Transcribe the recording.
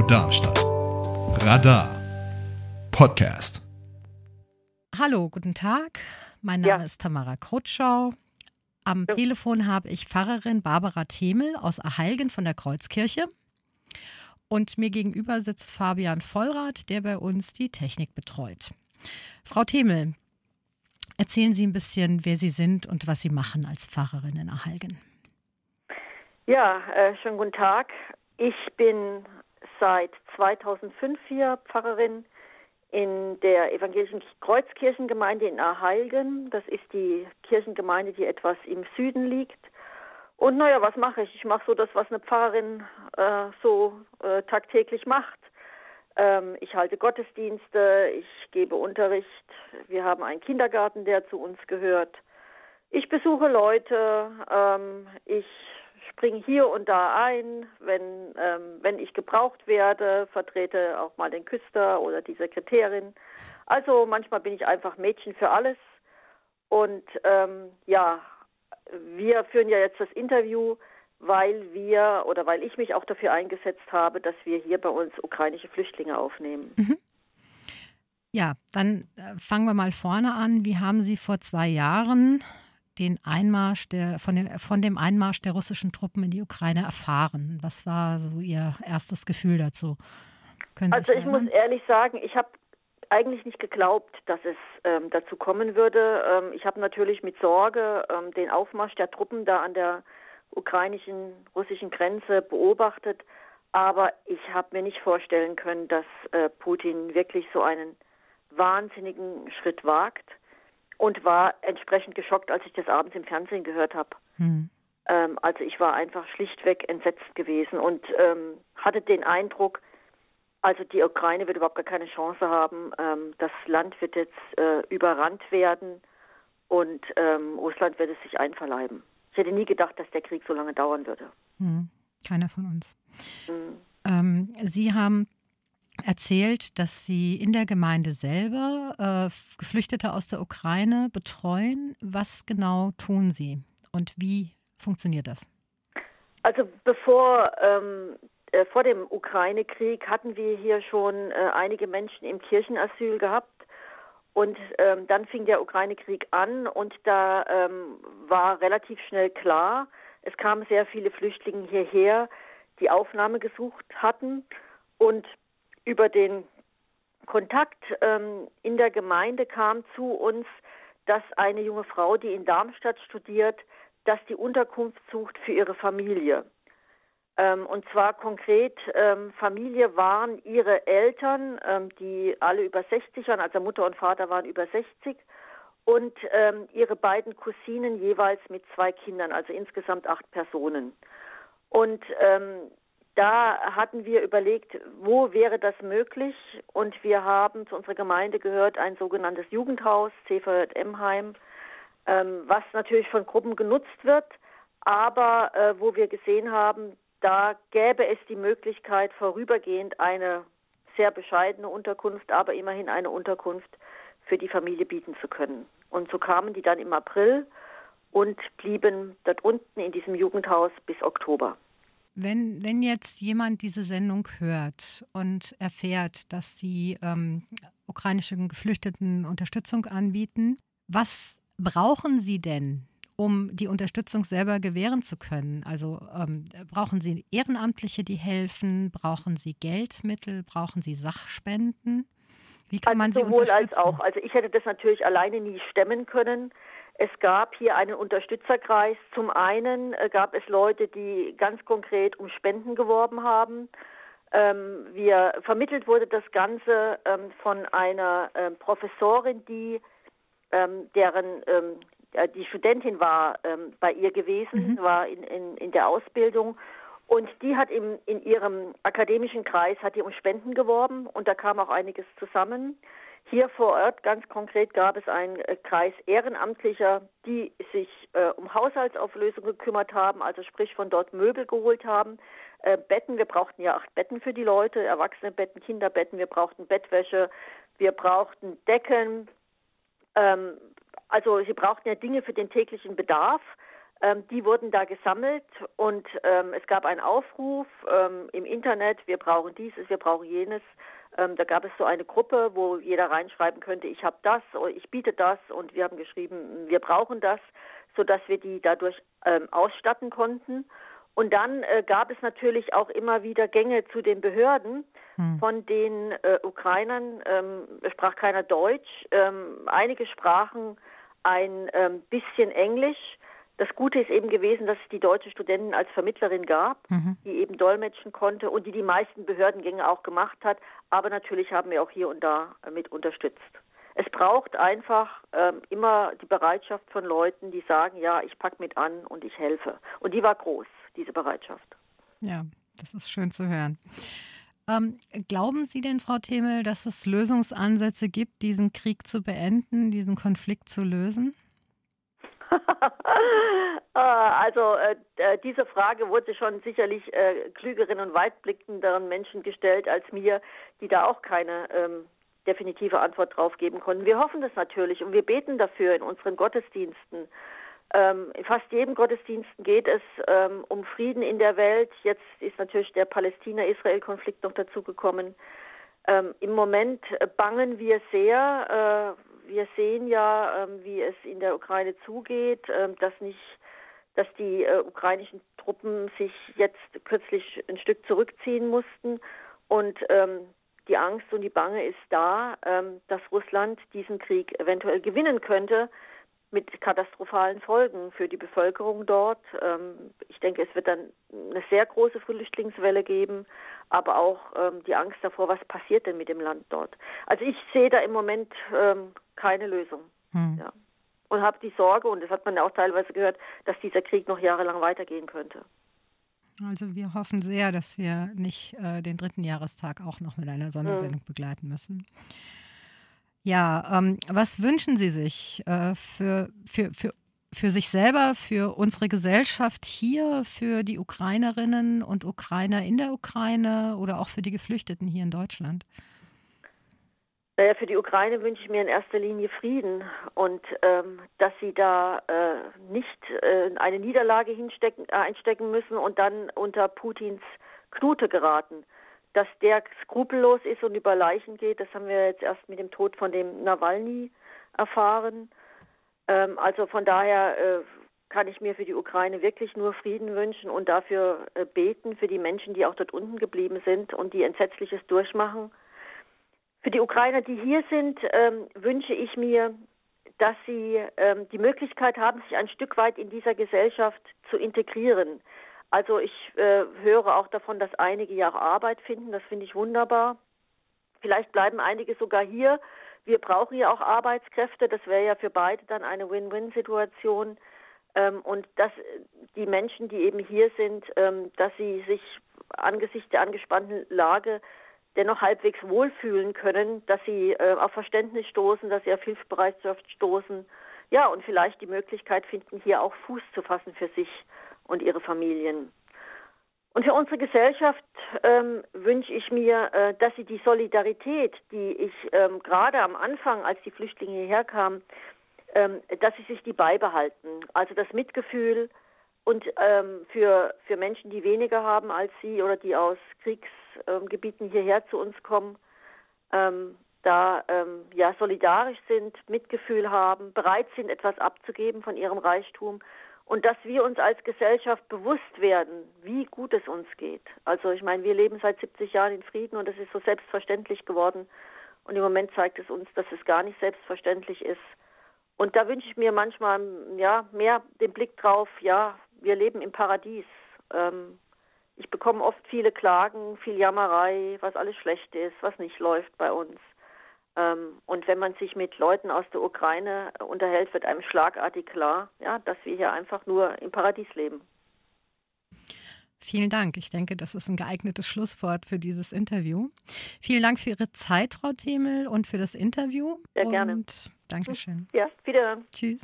Radio Darmstadt. Radar Podcast. Hallo, guten Tag. Mein Name Ja. ist Tamara Krutschau. Am Ja. Telefon habe ich Pfarrerin Barbara Themel aus Ahalgen von der Kreuzkirche. Und mir gegenüber sitzt Fabian Vollrath, der bei uns die Technik betreut. Frau Themel, erzählen Sie ein bisschen, wer Sie sind und was Sie machen als Pfarrerin in Ahalgen. Ja, äh, schönen guten Tag. Ich bin seit 2005 hier Pfarrerin in der evangelischen Kreuzkirchengemeinde in Aheilgen. Das ist die Kirchengemeinde, die etwas im Süden liegt. Und naja, was mache ich? Ich mache so das, was eine Pfarrerin äh, so äh, tagtäglich macht. Ähm, ich halte Gottesdienste, ich gebe Unterricht. Wir haben einen Kindergarten, der zu uns gehört. Ich besuche Leute, ähm, ich springe hier und da ein, wenn, ähm, wenn ich gebraucht werde, vertrete auch mal den Küster oder die Sekretärin. Also manchmal bin ich einfach Mädchen für alles. Und ähm, ja, wir führen ja jetzt das Interview, weil wir oder weil ich mich auch dafür eingesetzt habe, dass wir hier bei uns ukrainische Flüchtlinge aufnehmen. Ja, dann äh, fangen wir mal vorne an. Wie haben Sie vor zwei Jahren den Einmarsch der, von, dem, von dem Einmarsch der russischen Truppen in die Ukraine erfahren? Was war so Ihr erstes Gefühl dazu? Können Also ich muss ehrlich sagen, ich habe eigentlich nicht geglaubt, dass es ähm, dazu kommen würde. Ähm, ich habe natürlich mit Sorge ähm, den Aufmarsch der Truppen da an der ukrainischen, russischen Grenze beobachtet. Aber ich habe mir nicht vorstellen können, dass äh, Putin wirklich so einen wahnsinnigen Schritt wagt und war entsprechend geschockt, als ich das abends im Fernsehen gehört habe. Hm. Ähm, also ich war einfach schlichtweg entsetzt gewesen und ähm, hatte den Eindruck, also die Ukraine wird überhaupt gar keine Chance haben. Ähm, das Land wird jetzt äh, überrannt werden und ähm, Russland wird es sich einverleiben. Ich hätte nie gedacht, dass der Krieg so lange dauern würde. Hm. Keiner von uns. Hm. Ähm, Sie haben erzählt, dass Sie in der Gemeinde selber äh, Geflüchtete aus der Ukraine betreuen. Was genau tun Sie und wie funktioniert das? Also bevor ähm, äh, vor dem Ukraine-Krieg hatten wir hier schon äh, einige Menschen im Kirchenasyl gehabt. Und ähm, dann fing der Ukraine-Krieg an und da ähm, war relativ schnell klar, es kamen sehr viele Flüchtlinge hierher, die Aufnahme gesucht hatten. Und über den Kontakt ähm, in der Gemeinde kam zu uns, dass eine junge Frau, die in Darmstadt studiert, dass die Unterkunft sucht für ihre Familie. Ähm, und zwar konkret, ähm, Familie waren ihre Eltern, ähm, die alle über 60 waren, also Mutter und Vater waren über 60 und ähm, ihre beiden Cousinen jeweils mit zwei Kindern, also insgesamt acht Personen. Und ähm, da hatten wir überlegt, wo wäre das möglich? Und wir haben zu unserer Gemeinde gehört ein sogenanntes Jugendhaus, CVJ Emheim, ähm, was natürlich von Gruppen genutzt wird, aber äh, wo wir gesehen haben, da gäbe es die Möglichkeit, vorübergehend eine sehr bescheidene Unterkunft, aber immerhin eine Unterkunft für die Familie bieten zu können. Und so kamen die dann im April und blieben dort unten in diesem Jugendhaus bis Oktober. Wenn, wenn jetzt jemand diese Sendung hört und erfährt, dass Sie ähm, ukrainischen Geflüchteten Unterstützung anbieten, was brauchen Sie denn, um die Unterstützung selber gewähren zu können? Also ähm, brauchen Sie Ehrenamtliche, die helfen? Brauchen Sie Geldmittel? Brauchen Sie Sachspenden? Wie kann man also sie sowohl unterstützen? als auch. Also ich hätte das natürlich alleine nie stemmen können. Es gab hier einen Unterstützerkreis. Zum einen äh, gab es Leute, die ganz konkret um Spenden geworben haben. Ähm, wir vermittelt wurde das Ganze ähm, von einer ähm, Professorin, die ähm, deren ähm, ja, die Studentin war ähm, bei ihr gewesen, war in, in, in der Ausbildung und die hat im, in ihrem akademischen Kreis hat die um Spenden geworben und da kam auch einiges zusammen. Hier vor Ort ganz konkret gab es einen äh, Kreis Ehrenamtlicher, die sich äh, um Haushaltsauflösung gekümmert haben, also sprich von dort Möbel geholt haben, äh, Betten, wir brauchten ja acht Betten für die Leute, Erwachsenenbetten, Kinderbetten, wir brauchten Bettwäsche, wir brauchten Decken, ähm, also sie brauchten ja Dinge für den täglichen Bedarf. Ähm, die wurden da gesammelt und ähm, es gab einen Aufruf ähm, im Internet, wir brauchen dieses, wir brauchen jenes. Ähm, da gab es so eine Gruppe, wo jeder reinschreiben könnte, ich habe das oder ich biete das und wir haben geschrieben, wir brauchen das, sodass wir die dadurch ähm, ausstatten konnten. Und dann äh, gab es natürlich auch immer wieder Gänge zu den Behörden hm. von den äh, Ukrainern. Ähm, sprach keiner Deutsch. Einige sprachen ein ähm, bisschen Englisch. Das Gute ist eben gewesen, dass es die deutsche Studentin als Vermittlerin gab, mhm. die eben dolmetschen konnte und die die meisten Behördengänge auch gemacht hat. Aber natürlich haben wir auch hier und da mit unterstützt. Es braucht einfach ähm, immer die Bereitschaft von Leuten, die sagen, ja, ich packe mit an und ich helfe. Und die war groß, diese Bereitschaft. Ja, das ist schön zu hören. Ähm, glauben Sie denn, Frau Themel, dass es Lösungsansätze gibt, diesen Krieg zu beenden, diesen Konflikt zu lösen? Ah, also äh, äh, diese Frage wurde schon sicherlich äh, klügeren und weitblickenderen Menschen gestellt als mir, die da auch keine ähm, definitive Antwort drauf geben konnten. Wir hoffen das natürlich und wir beten dafür in unseren Gottesdiensten. Ähm, in fast jedem Gottesdienst geht es ähm, um Frieden in der Welt. Jetzt ist natürlich der Palästina-Israel-Konflikt noch dazugekommen. Ähm, Im Moment bangen wir sehr. Äh, wir sehen ja, ähm, wie es in der Ukraine zugeht, ähm, dass nicht, dass die äh, ukrainischen Truppen sich jetzt kürzlich ein Stück zurückziehen mussten und ähm, die Angst und die Bange ist da, dass Russland diesen Krieg eventuell gewinnen könnte mit katastrophalen Folgen für die Bevölkerung dort. Ich denke, es wird dann eine sehr große Flüchtlingswelle geben, aber auch die Angst davor, was passiert denn mit dem Land dort. Also ich sehe da im Moment keine Lösung. Hm. Ja. Und habe die Sorge, und das hat man ja auch teilweise gehört, dass dieser Krieg noch jahrelang weitergehen könnte. Also wir hoffen sehr, dass wir nicht äh, den dritten Jahrestag auch noch mit einer Sondersendung hm. begleiten müssen. Ja, ähm, was wünschen Sie sich äh, für, für, für, für sich selber, für unsere Gesellschaft hier, für die Ukrainerinnen und Ukrainer in der Ukraine oder auch für die Geflüchteten hier in Deutschland? Naja, für die Ukraine wünsche ich mir in erster Linie Frieden und ähm, dass sie da äh, nicht äh, eine Niederlage hinstecken, äh, einstecken müssen und dann unter Putins Knute geraten. Dass der skrupellos ist und über Leichen geht, das haben wir jetzt erst mit dem Tod von dem Nawalny erfahren. Ähm, also von daher äh, kann ich mir für die Ukraine wirklich nur Frieden wünschen und dafür äh, beten, für die Menschen, die auch dort unten geblieben sind und die Entsetzliches durchmachen. Für die Ukrainer, die hier sind, ähm, wünsche ich mir, dass sie ähm, die Möglichkeit haben, sich ein Stück weit in dieser Gesellschaft zu integrieren. Also ich äh, höre auch davon, dass einige ja auch Arbeit finden. Das finde ich wunderbar. Vielleicht bleiben einige sogar hier. Wir brauchen ja auch Arbeitskräfte. Das wäre ja für beide dann eine Win-Win-Situation. Ähm, und dass die Menschen, die eben hier sind, ähm, dass sie sich angesichts der angespannten Lage dennoch halbwegs wohlfühlen können, dass sie äh, auf Verständnis stoßen, dass sie auf Hilfsbereitschaft stoßen. Ja, und vielleicht die Möglichkeit finden, hier auch Fuß zu fassen für sich und ihre Familien. Und für unsere Gesellschaft ähm, wünsche ich mir, äh, dass sie die Solidarität, die ich ähm, gerade am Anfang, als die Flüchtlinge hierher kamen, ähm, dass sie sich die beibehalten. Also das Mitgefühl und ähm, für, für Menschen, die weniger haben als sie oder die aus Kriegs ähm, Gebieten hierher zu uns kommen, ähm, da ähm, ja solidarisch sind, Mitgefühl haben, bereit sind, etwas abzugeben von ihrem Reichtum und dass wir uns als Gesellschaft bewusst werden, wie gut es uns geht. Also ich meine, wir leben seit 70 Jahren in Frieden und es ist so selbstverständlich geworden und im Moment zeigt es uns, dass es gar nicht selbstverständlich ist. Und da wünsche ich mir manchmal ja mehr den Blick drauf, ja, wir leben im Paradies. Ähm, ich bekomme oft viele Klagen, viel Jammerei, was alles schlecht ist, was nicht läuft bei uns. Ähm, und wenn man sich mit Leuten aus der Ukraine unterhält, wird einem schlagartig klar, ja, dass wir hier einfach nur im Paradies leben. Vielen Dank. Ich denke, das ist ein geeignetes Schlusswort für dieses Interview. Vielen Dank für Ihre Zeit, Frau Themel, und für das Interview. Sehr gerne. Und Dankeschön. Ja, wiederhören. Tschüss.